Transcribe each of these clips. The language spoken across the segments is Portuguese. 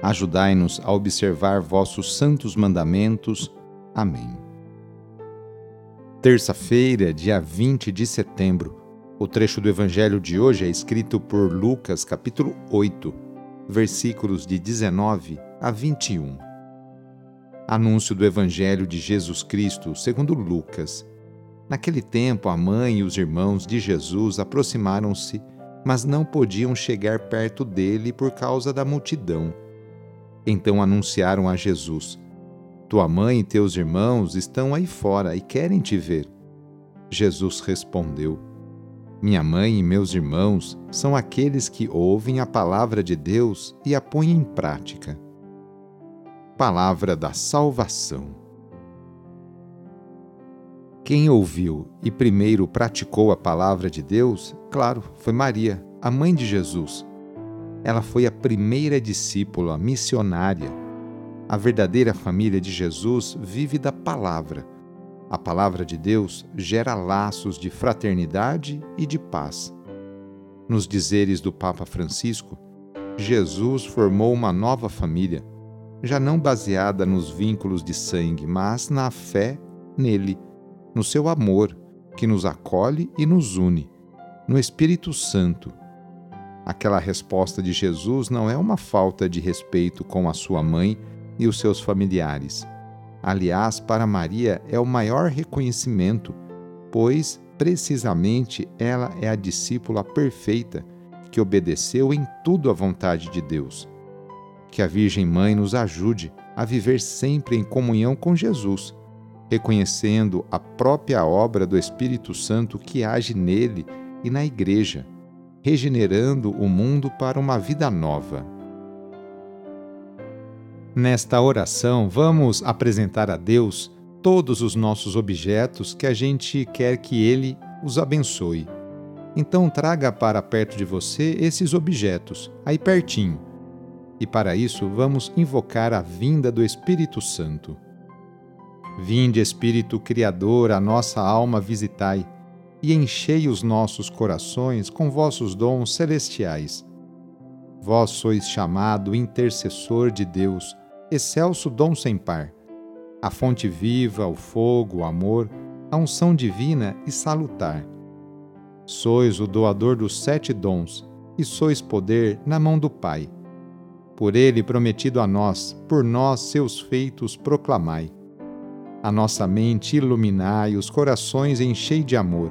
Ajudai-nos a observar vossos santos mandamentos. Amém. Terça-feira, dia 20 de setembro. O trecho do evangelho de hoje é escrito por Lucas, capítulo 8, versículos de 19 a 21. Anúncio do evangelho de Jesus Cristo, segundo Lucas. Naquele tempo, a mãe e os irmãos de Jesus aproximaram-se, mas não podiam chegar perto dele por causa da multidão então anunciaram a Jesus: Tua mãe e teus irmãos estão aí fora e querem te ver. Jesus respondeu: Minha mãe e meus irmãos são aqueles que ouvem a palavra de Deus e a põem em prática. Palavra da Salvação. Quem ouviu e primeiro praticou a palavra de Deus, claro, foi Maria, a mãe de Jesus ela foi a primeira discípula missionária. A verdadeira família de Jesus vive da palavra. A palavra de Deus gera laços de fraternidade e de paz. Nos dizeres do Papa Francisco, Jesus formou uma nova família, já não baseada nos vínculos de sangue, mas na fé nele, no seu amor, que nos acolhe e nos une, no Espírito Santo, Aquela resposta de Jesus não é uma falta de respeito com a sua mãe e os seus familiares. Aliás, para Maria é o maior reconhecimento, pois precisamente ela é a discípula perfeita que obedeceu em tudo à vontade de Deus. Que a Virgem Mãe nos ajude a viver sempre em comunhão com Jesus, reconhecendo a própria obra do Espírito Santo que age nele e na Igreja regenerando o mundo para uma vida nova. Nesta oração, vamos apresentar a Deus todos os nossos objetos que a gente quer que Ele os abençoe. Então, traga para perto de você esses objetos, aí pertinho. E para isso, vamos invocar a vinda do Espírito Santo. Vinde, Espírito Criador, a nossa alma visitai e enchei os nossos corações com vossos dons celestiais. Vós sois chamado intercessor de Deus, excelso dom sem par, a fonte viva, o fogo, o amor, a unção divina e salutar. Sois o doador dos sete dons, e sois poder na mão do Pai. Por ele prometido a nós, por nós seus feitos proclamai. A nossa mente iluminai, os corações enchei de amor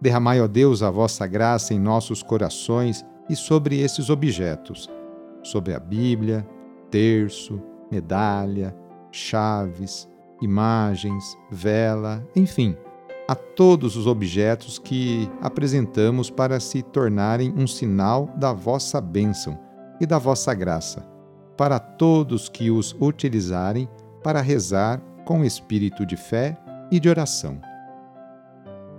Derramai, ó Deus, a vossa graça em nossos corações e sobre esses objetos, sobre a Bíblia, terço, medalha, chaves, imagens, vela, enfim, a todos os objetos que apresentamos para se tornarem um sinal da vossa bênção e da vossa graça, para todos que os utilizarem para rezar com espírito de fé e de oração.